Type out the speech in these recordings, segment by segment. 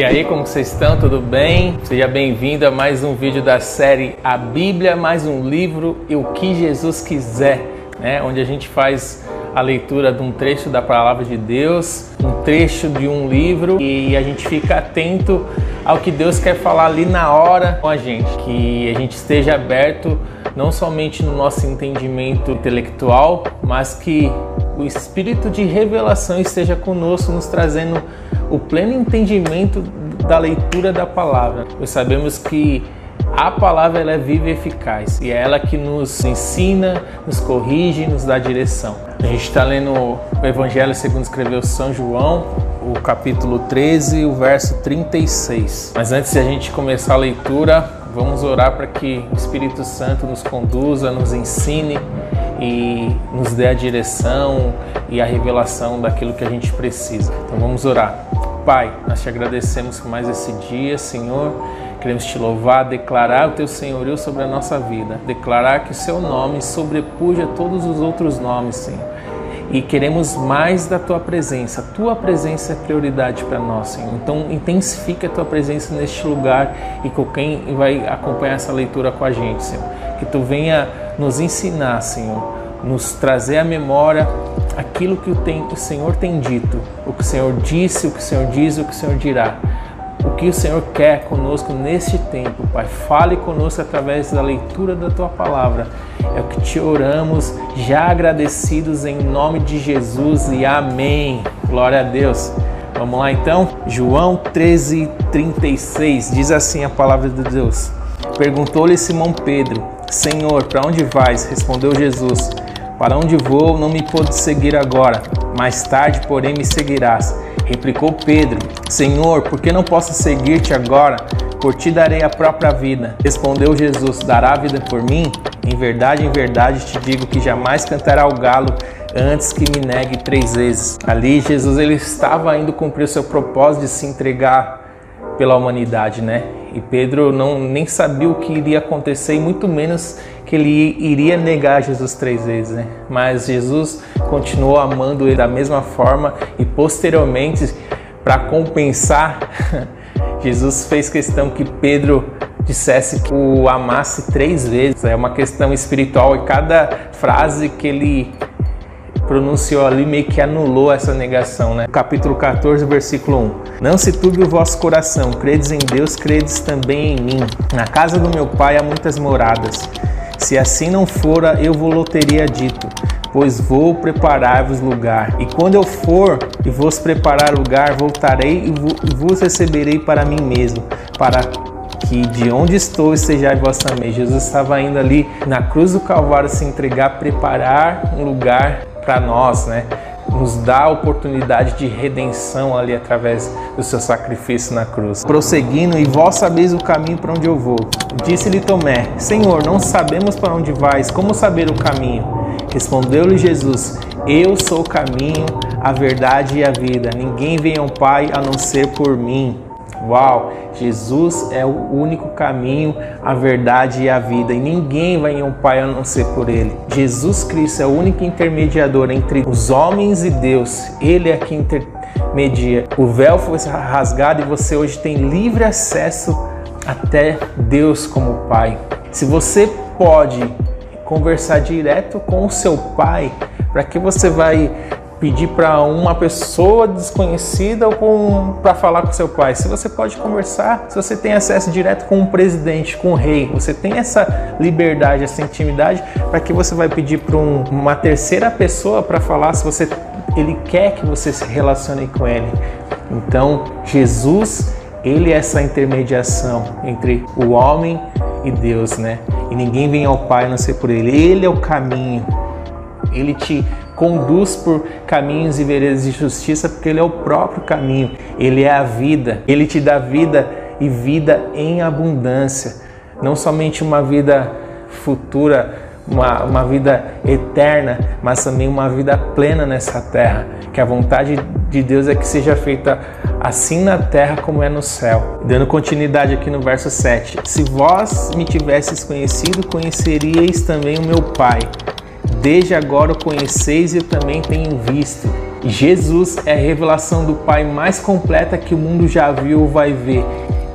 E aí, como vocês estão? Tudo bem? Seja bem-vindo a mais um vídeo da série A Bíblia, mais um livro e o que Jesus quiser, né? Onde a gente faz a leitura de um trecho da palavra de Deus, um trecho de um livro e a gente fica atento ao que Deus quer falar ali na hora com a gente, que a gente esteja aberto não somente no nosso entendimento intelectual, mas que o espírito de revelação esteja conosco, nos trazendo o pleno entendimento da leitura da palavra. Pois sabemos que a palavra ela é viva e eficaz e é ela que nos ensina, nos corrige, nos dá direção. A gente está lendo o Evangelho segundo escreveu São João, o capítulo 13, o verso 36. Mas antes de a gente começar a leitura, vamos orar para que o Espírito Santo nos conduza, nos ensine e nos dê a direção e a revelação daquilo que a gente precisa. Então vamos orar. Pai, nós te agradecemos por mais esse dia, Senhor. Queremos te louvar, declarar o teu senhorio sobre a nossa vida, declarar que o seu nome sobrepuja todos os outros nomes, Senhor. E queremos mais da tua presença. Tua presença é prioridade para nós, Senhor. Então intensifica a tua presença neste lugar e com quem vai acompanhar essa leitura com a gente, Senhor. Que tu venha nos ensinar, Senhor, nos trazer à memória aquilo que o, tem, o Senhor tem dito, o que o Senhor disse, o que o Senhor diz, o que o Senhor dirá. O que o Senhor quer conosco neste tempo, Pai. Fale conosco através da leitura da tua palavra. É o que te oramos, já agradecidos em nome de Jesus e amém. Glória a Deus. Vamos lá então? João 13, 36 diz assim a palavra de Deus. Perguntou-lhe Simão Pedro: Senhor, para onde vais? Respondeu Jesus: Para onde vou, não me pode seguir agora. Mais tarde, porém, me seguirás. Replicou Pedro: Senhor, por que não posso seguir-te agora? Por ti darei a própria vida. Respondeu Jesus: Dará a vida por mim? Em verdade, em verdade te digo que jamais cantará o galo antes que me negue três vezes. Ali, Jesus ele estava indo cumprir o seu propósito de se entregar pela humanidade, né? E Pedro não nem sabia o que iria acontecer e muito menos que ele iria negar Jesus três vezes, né? Mas Jesus continuou amando ele da mesma forma e posteriormente, para compensar, Jesus fez questão que Pedro dissesse que o amasse três vezes. É uma questão espiritual e cada frase que ele pronunciou ali meio que anulou essa negação, né? Capítulo 14, versículo 1. Não se turbe o vosso coração, credes em Deus, credes também em mim. Na casa do meu pai há muitas moradas. Se assim não fora, eu vos teria dito, pois vou preparar-vos lugar. E quando eu for e vos preparar lugar, voltarei e vos receberei para mim mesmo, para que de onde estou estejais vós também. Jesus estava indo ali na cruz do Calvário se entregar, preparar um lugar para nós, né? Nos dá a oportunidade de redenção ali através do seu sacrifício na cruz. Prosseguindo, e vós sabeis o caminho para onde eu vou. Disse-lhe Tomé: Senhor, não sabemos para onde vais, como saber o caminho? Respondeu-lhe Jesus: Eu sou o caminho, a verdade e a vida. Ninguém vem ao Pai a não ser por mim. Uau! Jesus é o único caminho, a verdade e a vida, e ninguém vai ao Pai a não ser por Ele. Jesus Cristo é o único intermediador entre os homens e Deus. Ele é quem intermedia. O véu foi rasgado e você hoje tem livre acesso até Deus como Pai. Se você pode conversar direto com o seu Pai, para que você vai pedir para uma pessoa desconhecida ou para falar com seu pai. Se você pode conversar, se você tem acesso direto com o presidente, com o rei, você tem essa liberdade, essa intimidade, para que você vai pedir para um, uma terceira pessoa para falar se você ele quer que você se relacione com ele. Então, Jesus, ele é essa intermediação entre o homem e Deus, né? E ninguém vem ao Pai a não ser por ele. Ele é o caminho. Ele te conduz por caminhos e veredas de justiça, porque Ele é o próprio caminho, Ele é a vida, Ele te dá vida e vida em abundância, não somente uma vida futura, uma, uma vida eterna, mas também uma vida plena nessa terra. Que a vontade de Deus é que seja feita assim na terra como é no céu. Dando continuidade aqui no verso 7. Se vós me tivesses conhecido, conheceríeis também o meu Pai. Desde agora o conheceis e também tenho visto. Jesus é a revelação do Pai mais completa que o mundo já viu ou vai ver.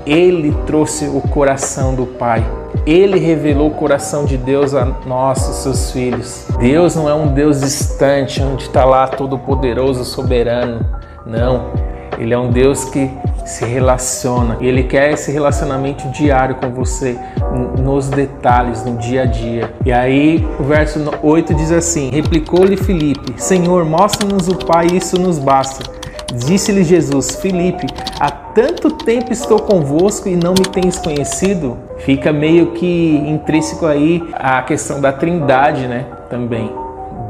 Ele trouxe o coração do Pai. Ele revelou o coração de Deus a nós, seus filhos. Deus não é um Deus distante, onde está lá todo-poderoso, soberano. Não. Ele é um Deus que se relaciona. Ele quer esse relacionamento diário com você, nos detalhes, no dia a dia. E aí o verso 8 diz assim: Replicou-lhe Filipe: Senhor, mostra-nos o Pai, isso nos basta. Disse-lhe Jesus: Filipe, há tanto tempo estou convosco e não me tens conhecido? Fica meio que intrínseco aí a questão da trindade, né? Também.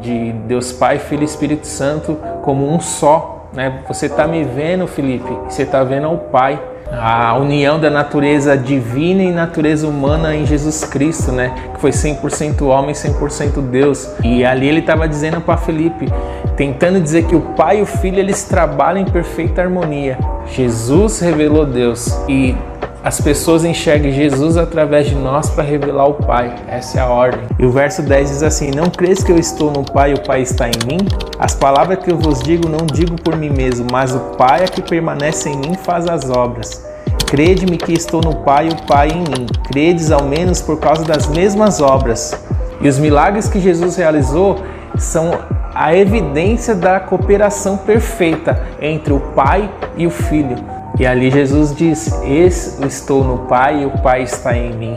De Deus Pai, Filho e Espírito Santo como um só. Né? Você está me vendo, Felipe, você está vendo o Pai a união da natureza divina e natureza humana em Jesus Cristo, né? Que foi 100% homem, 100% Deus. E ali ele estava dizendo para Felipe, tentando dizer que o Pai e o Filho eles trabalham em perfeita harmonia. Jesus revelou Deus e as pessoas enxerguem Jesus através de nós para revelar o Pai. Essa é a ordem. E o verso 10 diz assim: Não crês que eu estou no Pai e o Pai está em mim? As palavras que eu vos digo não digo por mim mesmo, mas o Pai é que permanece em mim faz as obras. Crede-me que estou no Pai e o Pai em mim. Credes ao menos por causa das mesmas obras. E os milagres que Jesus realizou são a evidência da cooperação perfeita entre o Pai e o Filho. E ali Jesus diz: Estou no Pai e o Pai está em mim.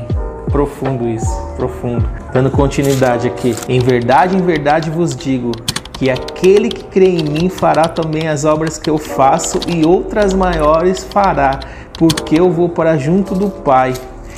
Profundo isso, profundo. Dando continuidade aqui. Em verdade, em verdade vos digo que aquele que crê em mim fará também as obras que eu faço e outras maiores fará, porque eu vou para junto do Pai.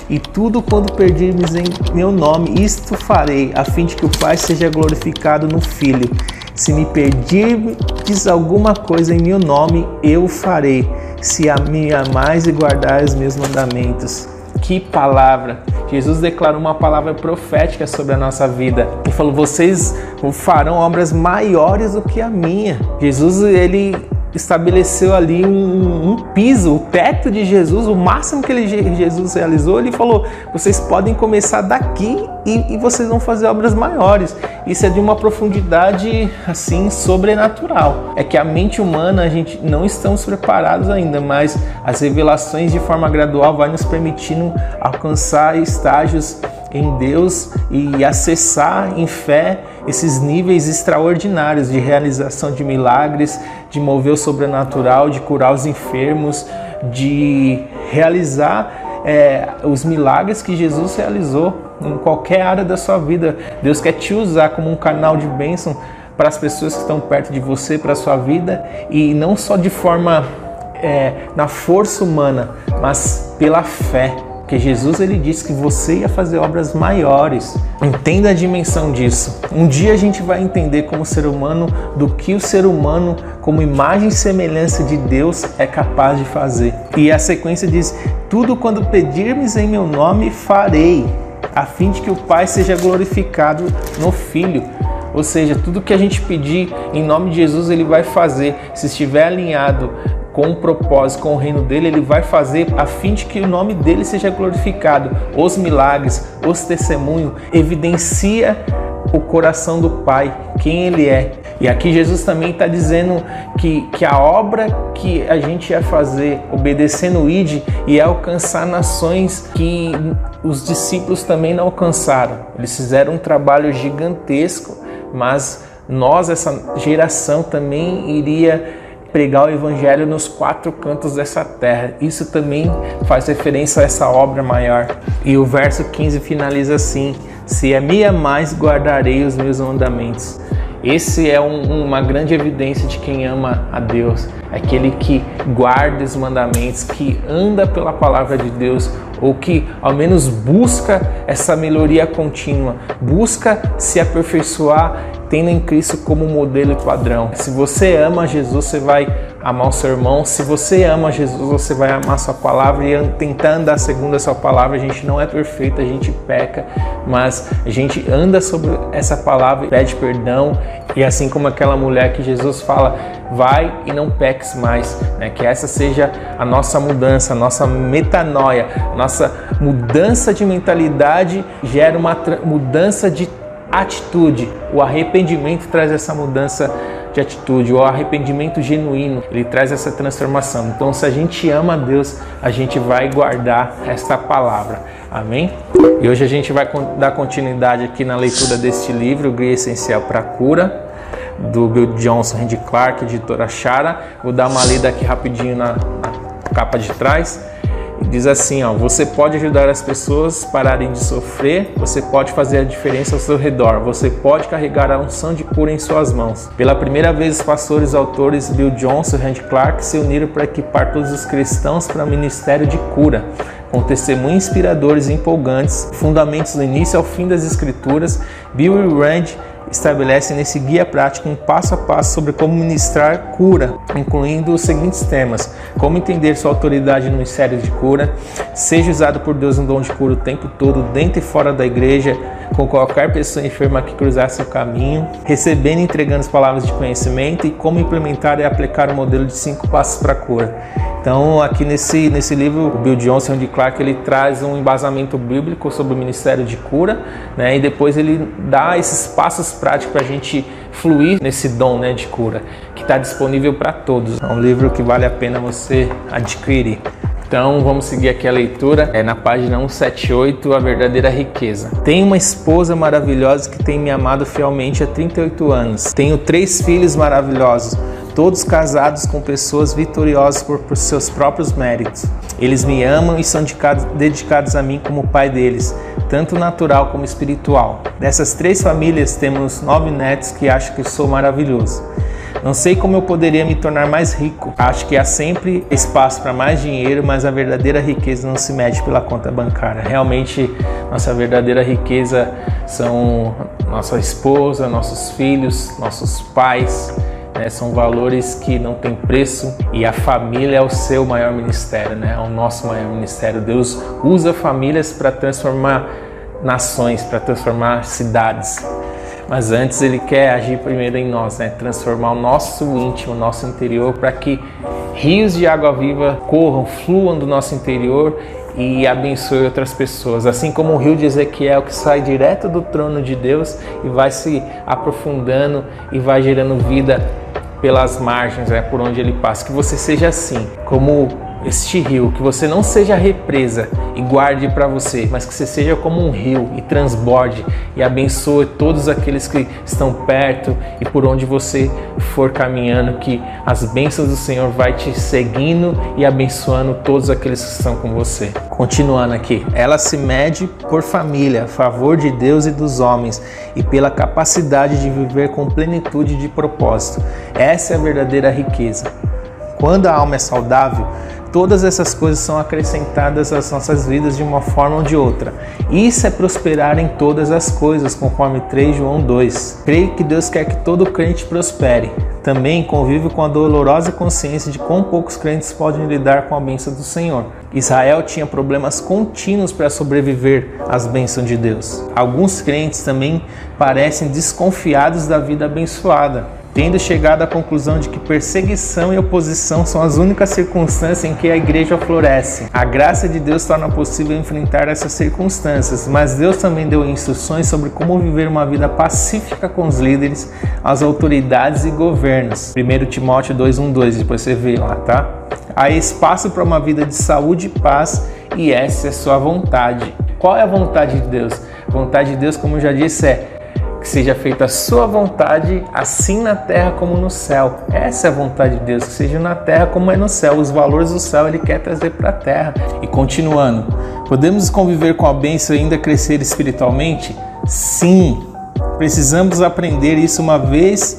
E tudo quando pedirmos em meu nome, isto farei, a fim de que o Pai seja glorificado no Filho. Se me pedirdes alguma coisa em meu nome, eu farei se a mim amais e guardais os meus mandamentos. Que palavra! Jesus declarou uma palavra profética sobre a nossa vida. Ele falou: "Vocês farão obras maiores do que a minha". Jesus ele estabeleceu ali um, um, piso, o teto de Jesus, o máximo que ele, Jesus realizou, ele falou: vocês podem começar daqui e, e, vocês vão fazer obras maiores. Isso é de uma profundidade assim sobrenatural. É que a mente humana a gente não estamos preparados ainda, mas as revelações de forma gradual vai nos permitindo alcançar estágios em Deus e acessar em fé esses níveis extraordinários de realização de milagres, de mover o sobrenatural, de curar os enfermos, de realizar é, os milagres que Jesus realizou em qualquer área da sua vida. Deus quer te usar como um canal de bênção para as pessoas que estão perto de você, para a sua vida e não só de forma é, na força humana, mas pela fé. Porque Jesus ele disse que você ia fazer obras maiores. Entenda a dimensão disso. Um dia a gente vai entender como ser humano do que o ser humano, como imagem e semelhança de Deus, é capaz de fazer. E a sequência diz: Tudo quando pedirmos em meu nome farei, a fim de que o Pai seja glorificado no Filho. Ou seja, tudo que a gente pedir em nome de Jesus, ele vai fazer. Se estiver alinhado com um propósito, com o reino dele, ele vai fazer a fim de que o nome dele seja glorificado. Os milagres, os testemunhos, evidencia o coração do Pai, quem ele é. E aqui Jesus também está dizendo que, que a obra que a gente ia fazer, obedecendo o ID, e alcançar nações que os discípulos também não alcançaram. Eles fizeram um trabalho gigantesco, mas nós, essa geração, também iria pregar o evangelho nos quatro cantos dessa terra. Isso também faz referência a essa obra maior. E o verso 15 finaliza assim: Se é minha mais guardarei os meus mandamentos. Esse é um, uma grande evidência de quem ama a Deus, aquele que guarda os mandamentos, que anda pela palavra de Deus, ou que ao menos busca essa melhoria contínua, busca se aperfeiçoar tendo em Cristo como modelo e padrão. Se você ama Jesus, você vai amar o seu irmão. Se você ama Jesus, você vai amar sua palavra e tentar andar segundo a sua palavra. A gente não é perfeito, a gente peca, mas a gente anda sobre essa palavra, pede perdão e assim como aquela mulher que Jesus fala, vai e não peques mais, né? Que essa seja a nossa mudança, a nossa metanoia, a nossa mudança de mentalidade gera uma mudança de atitude. O arrependimento traz essa mudança de atitude, o arrependimento genuíno, ele traz essa transformação. Então, se a gente ama a Deus, a gente vai guardar esta palavra. Amém? E hoje a gente vai dar continuidade aqui na leitura deste livro, Guia Essencial para a Cura, do Bill Johnson, Randy Clark, editora Chara. Vou dar uma lida aqui rapidinho na, na capa de trás. Diz assim, ó, você pode ajudar as pessoas a pararem de sofrer, você pode fazer a diferença ao seu redor, você pode carregar a unção de cura em suas mãos. Pela primeira vez, os pastores autores Bill Johnson e Randy Clark se uniram para equipar todos os cristãos para o ministério de cura com testemunhos inspiradores e empolgantes, fundamentos do início ao fim das escrituras, Bill e Rand estabelece nesse guia prático um passo a passo sobre como ministrar cura, incluindo os seguintes temas: como entender sua autoridade no ministério de cura, seja usado por Deus um dom de cura o tempo todo, dentro e fora da igreja, com qualquer pessoa enferma que cruzar seu caminho, recebendo e entregando as palavras de conhecimento e como implementar e aplicar o modelo de cinco passos para a cura. Então, aqui nesse, nesse livro, o Bill Johnson de Clark ele traz um embasamento bíblico sobre o ministério de cura, né? E depois ele dá esses passos práticos para a gente fluir nesse dom, né, de cura, que está disponível para todos. É um livro que vale a pena você adquirir. Então vamos seguir aqui a leitura. É na página 178, a verdadeira riqueza. Tenho uma esposa maravilhosa que tem me amado fielmente há 38 anos. Tenho três filhos maravilhosos todos casados com pessoas vitoriosas por, por seus próprios méritos. Eles me amam e são dedicados a mim como pai deles, tanto natural como espiritual. Dessas três famílias temos nove netos que acham que sou maravilhoso. Não sei como eu poderia me tornar mais rico. Acho que há sempre espaço para mais dinheiro, mas a verdadeira riqueza não se mede pela conta bancária. Realmente, nossa verdadeira riqueza são nossa esposa, nossos filhos, nossos pais né? São valores que não têm preço e a família é o seu maior ministério, né? É o nosso maior ministério. Deus usa famílias para transformar nações, para transformar cidades. Mas antes ele quer agir primeiro em nós, né? Transformar o nosso íntimo, o nosso interior, para que rios de água viva corram, fluam do nosso interior e abençoe outras pessoas. Assim como o rio de Ezequiel que sai direto do trono de Deus e vai se aprofundando e vai gerando vida pelas margens, né, por onde ele passa. Que você seja assim, como este rio, que você não seja represa e guarde para você, mas que você seja como um rio e transborde e abençoe todos aqueles que estão perto e por onde você for caminhando, que as bênçãos do Senhor vai te seguindo e abençoando todos aqueles que estão com você. Continuando aqui, ela se mede por família, favor de Deus e dos homens e pela capacidade de viver com plenitude de propósito. Essa é a verdadeira riqueza. Quando a alma é saudável, Todas essas coisas são acrescentadas às nossas vidas de uma forma ou de outra. Isso é prosperar em todas as coisas, conforme 3 João 2. Creio que Deus quer que todo crente prospere. Também convive com a dolorosa consciência de quão poucos crentes podem lidar com a bênção do Senhor. Israel tinha problemas contínuos para sobreviver às bênçãos de Deus. Alguns crentes também parecem desconfiados da vida abençoada tendo chegado à conclusão de que perseguição e oposição são as únicas circunstâncias em que a igreja floresce. A graça de Deus torna possível enfrentar essas circunstâncias, mas Deus também deu instruções sobre como viver uma vida pacífica com os líderes, as autoridades e governos. 1 Timóteo 2:12, depois você vê lá, tá? Há espaço para uma vida de saúde e paz, e essa é sua vontade. Qual é a vontade de Deus? A vontade de Deus, como eu já disse, é que seja feita a sua vontade, assim na terra como no céu. Essa é a vontade de Deus, que seja na terra como é no céu. Os valores do céu ele quer trazer para a terra. E continuando, podemos conviver com a bênção e ainda crescer espiritualmente? Sim, precisamos aprender isso uma vez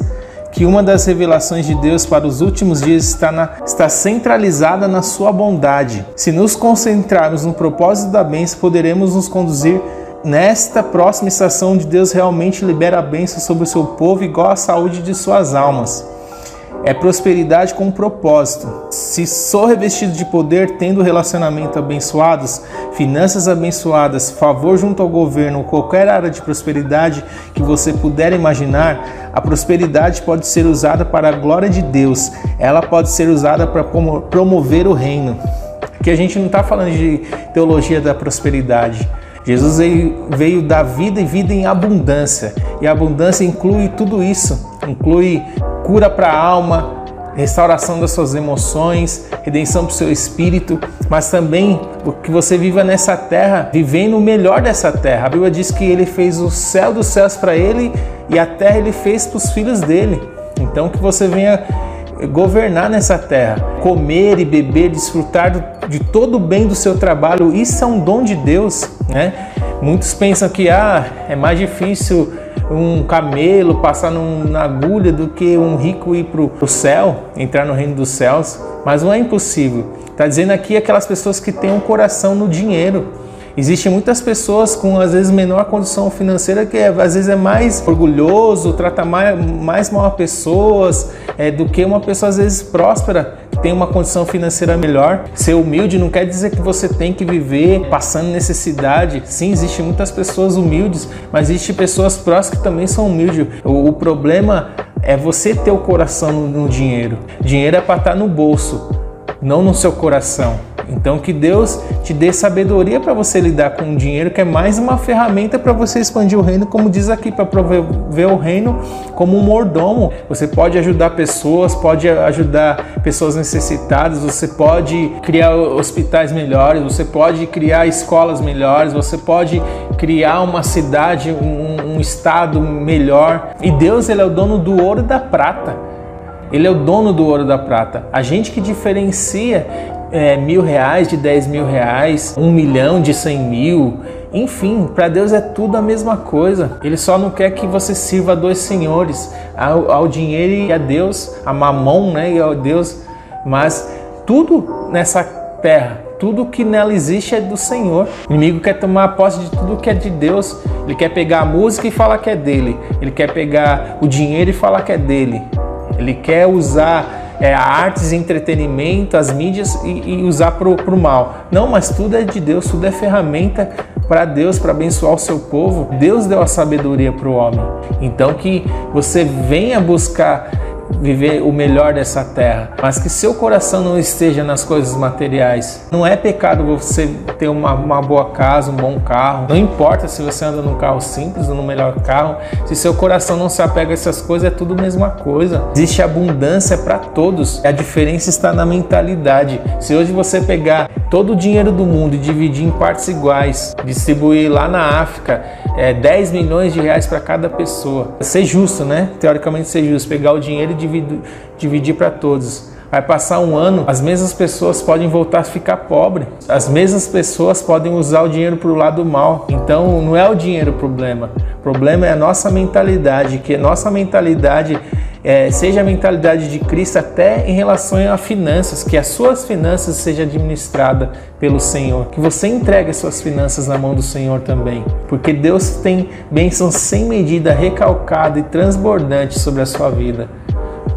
que uma das revelações de Deus para os últimos dias está, na, está centralizada na sua bondade. Se nos concentrarmos no propósito da bênção, poderemos nos conduzir Nesta próxima estação de Deus realmente libera a bênção sobre o seu povo igual à saúde de suas almas. É prosperidade com um propósito. Se sou revestido de poder, tendo relacionamento abençoados, finanças abençoadas, favor junto ao governo qualquer área de prosperidade que você puder imaginar, a prosperidade pode ser usada para a glória de Deus. Ela pode ser usada para promover o reino. Que a gente não está falando de teologia da prosperidade. Jesus veio dar vida e vida em abundância. E abundância inclui tudo isso, inclui cura para a alma, restauração das suas emoções, redenção para o seu espírito, mas também que você viva nessa terra, vivendo o melhor dessa terra. A Bíblia diz que ele fez o céu dos céus para ele e a terra ele fez para os filhos dele. Então que você venha governar nessa terra, comer e beber, desfrutar de todo o bem do seu trabalho, isso é um dom de Deus, né? Muitos pensam que ah, é mais difícil um camelo passar num, na agulha do que um rico ir para o céu, entrar no reino dos céus. Mas não é impossível. Está dizendo aqui aquelas pessoas que têm um coração no dinheiro. Existem muitas pessoas com às vezes menor condição financeira que às vezes é mais orgulhoso, trata mais, mais mal as pessoas é, do que uma pessoa às vezes próspera que tem uma condição financeira melhor. Ser humilde não quer dizer que você tem que viver passando necessidade. Sim, existem muitas pessoas humildes, mas existem pessoas próximas que também são humildes. O, o problema é você ter o coração no, no dinheiro. Dinheiro é para estar no bolso, não no seu coração. Então que Deus te dê sabedoria para você lidar com o dinheiro, que é mais uma ferramenta para você expandir o reino, como diz aqui, para prover o reino como um mordomo. Você pode ajudar pessoas, pode ajudar pessoas necessitadas, você pode criar hospitais melhores, você pode criar escolas melhores, você pode criar uma cidade, um, um estado melhor. E Deus ele é o dono do ouro e da prata. Ele é o dono do ouro e da prata. A gente que diferencia é, mil reais, de dez mil reais, um milhão de cem mil. Enfim, para Deus é tudo a mesma coisa. Ele só não quer que você sirva a dois senhores, ao, ao dinheiro e a Deus, a mamão, né, e ao Deus. Mas tudo nessa terra, tudo que nela existe é do Senhor. O inimigo quer tomar posse de tudo que é de Deus. Ele quer pegar a música e falar que é dele. Ele quer pegar o dinheiro e falar que é dele. Ele quer usar é, artes, entretenimento, as mídias e, e usar para o mal. Não, mas tudo é de Deus, tudo é ferramenta para Deus, para abençoar o seu povo. Deus deu a sabedoria para o homem. Então que você venha buscar viver o melhor dessa terra, mas que seu coração não esteja nas coisas materiais. Não é pecado você ter uma, uma boa casa, um bom carro. Não importa se você anda num carro simples ou no melhor carro. Se seu coração não se apega a essas coisas, é tudo a mesma coisa. Existe abundância para todos. A diferença está na mentalidade. Se hoje você pegar todo o dinheiro do mundo e dividir em partes iguais, distribuir lá na África é, 10 milhões de reais para cada pessoa. Ser justo, né? Teoricamente ser justo. Pegar o dinheiro e dividir, para todos. Vai passar um ano, as mesmas pessoas podem voltar a ficar pobres. As mesmas pessoas podem usar o dinheiro para o lado mal. Então não é o dinheiro o problema. O problema é a nossa mentalidade, que nossa mentalidade é, seja a mentalidade de Cristo até em relação a finanças, que as suas finanças sejam administradas pelo Senhor, que você entregue as suas finanças na mão do Senhor também, porque Deus tem bênçãos sem medida, recalcada e transbordante sobre a sua vida.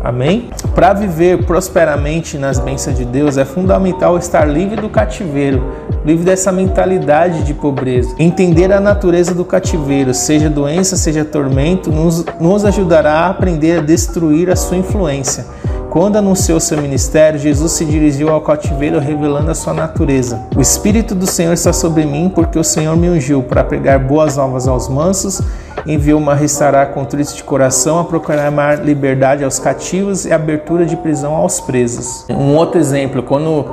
Amém? Para viver prosperamente nas bênçãos de Deus é fundamental estar livre do cativeiro, livre dessa mentalidade de pobreza. Entender a natureza do cativeiro, seja doença, seja tormento, nos, nos ajudará a aprender a destruir a sua influência. Quando anunciou seu ministério, Jesus se dirigiu ao cativeiro revelando a sua natureza. O Espírito do Senhor está sobre mim, porque o Senhor me ungiu para pregar boas novas aos mansos enviou-me a restaurar contritos de coração, a proclamar liberdade aos cativos e abertura de prisão aos presos. Um outro exemplo, quando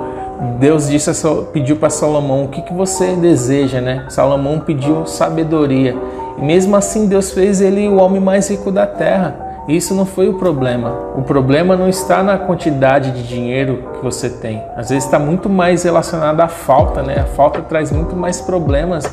Deus disse, pediu para Salomão, o que, que você deseja, né? Salomão pediu sabedoria. E mesmo assim Deus fez ele o homem mais rico da terra. Isso não foi o problema. O problema não está na quantidade de dinheiro que você tem. Às vezes está muito mais relacionado à falta, né? A falta traz muito mais problemas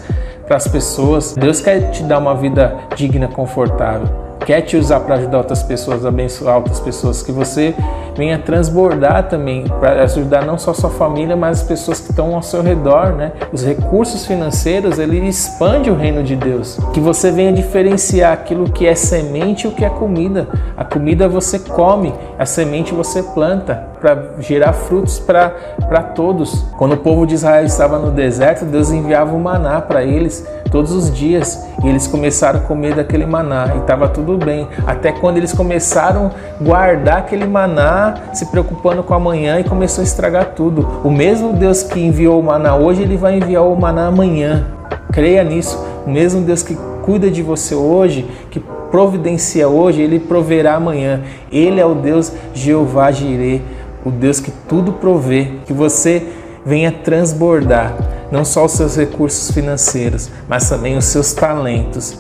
para as pessoas. Deus quer te dar uma vida digna, confortável. Quer te usar para ajudar outras pessoas, abençoar outras pessoas, que você venha transbordar também, para ajudar não só sua família, mas as pessoas que estão ao seu redor, né? Os recursos financeiros, ele expande o reino de Deus. Que você venha diferenciar aquilo que é semente e o que é comida. A comida você come, a semente você planta para gerar frutos para todos. Quando o povo de Israel estava no deserto, Deus enviava o maná para eles todos os dias e eles começaram a comer daquele maná e estava tudo bem. Até quando eles começaram a guardar aquele maná, se preocupando com amanhã e começou a estragar tudo. O mesmo Deus que enviou o maná hoje, ele vai enviar o maná amanhã. Creia nisso. O mesmo Deus que cuida de você hoje, que providencia hoje, ele proverá amanhã. Ele é o Deus Jeová Jireh, o Deus que tudo provê, que você venha transbordar não só os seus recursos financeiros, mas também os seus talentos,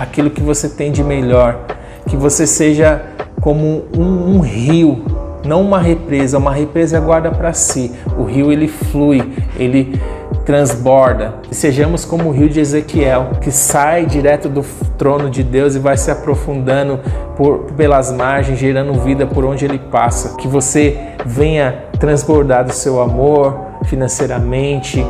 aquilo que você tem de melhor, que você seja como um, um rio, não uma represa. Uma represa guarda para si. O rio ele flui, ele transborda. Sejamos como o rio de Ezequiel, que sai direto do trono de Deus e vai se aprofundando por, pelas margens, gerando vida por onde ele passa. Que você venha transbordar do seu amor financeiramente,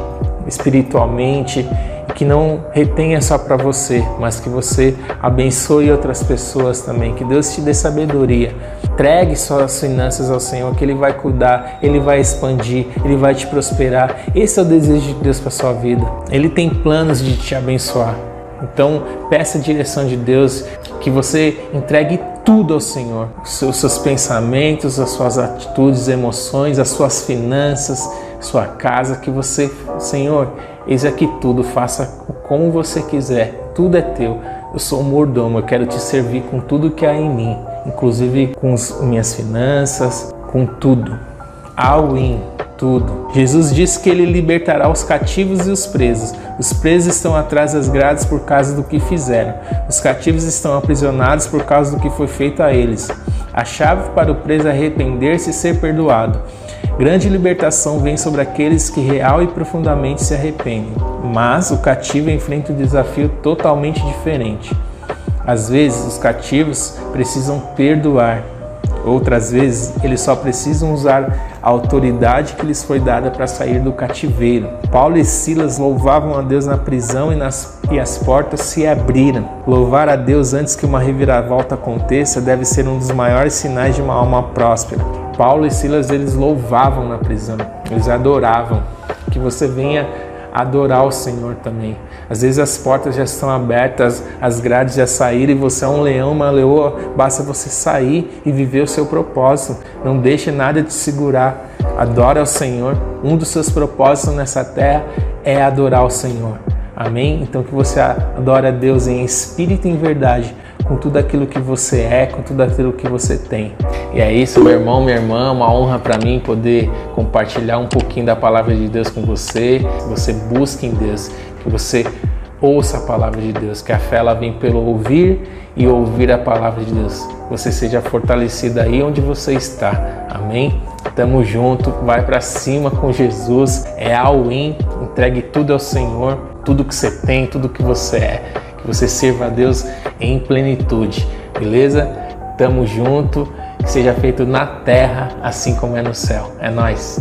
espiritualmente que não retenha só para você, mas que você abençoe outras pessoas também. Que Deus te dê sabedoria. Entregue suas finanças ao Senhor, que Ele vai cuidar, Ele vai expandir, Ele vai te prosperar. Esse é o desejo de Deus para sua vida. Ele tem planos de te abençoar. Então, peça a direção de Deus, que você entregue tudo ao Senhor. Os seus pensamentos, as suas atitudes, emoções, as suas finanças, sua casa, que você, Senhor, eis aqui tudo, faça como você quiser, tudo é teu. Eu sou um mordomo, eu quero te servir com tudo que há em mim, inclusive com as minhas finanças, com tudo. All in, tudo. Jesus disse que ele libertará os cativos e os presos. Os presos estão atrás das grades por causa do que fizeram. Os cativos estão aprisionados por causa do que foi feito a eles. A chave para o preso arrepender-se e ser perdoado. Grande libertação vem sobre aqueles que real e profundamente se arrependem. Mas o cativo enfrenta um desafio totalmente diferente. Às vezes, os cativos precisam perdoar Outras vezes, eles só precisam usar a autoridade que lhes foi dada para sair do cativeiro. Paulo e Silas louvavam a Deus na prisão e, nas, e as portas se abriram. Louvar a Deus antes que uma reviravolta aconteça deve ser um dos maiores sinais de uma alma próspera. Paulo e Silas eles louvavam na prisão, eles adoravam. Que você venha adorar o Senhor também. Às vezes as portas já estão abertas, as grades já saíram e você é um leão, uma leoa, basta você sair e viver o seu propósito. Não deixe nada te segurar. Adora o Senhor. Um dos seus propósitos nessa terra é adorar o Senhor. Amém? Então que você adore a Deus em espírito e em verdade com tudo aquilo que você é, com tudo aquilo que você tem. E é isso, meu irmão, minha irmã, uma honra para mim poder compartilhar um pouquinho da palavra de Deus com você. Que você busque em Deus, que você ouça a palavra de Deus, que a fé ela vem pelo ouvir e ouvir a palavra de Deus. Você seja fortalecido aí onde você está. Amém? Tamo junto, vai para cima com Jesus. É all in, entregue tudo ao Senhor, tudo que você tem, tudo que você é que você sirva a Deus em plenitude, beleza? Tamo junto, que seja feito na terra assim como é no céu. É nós.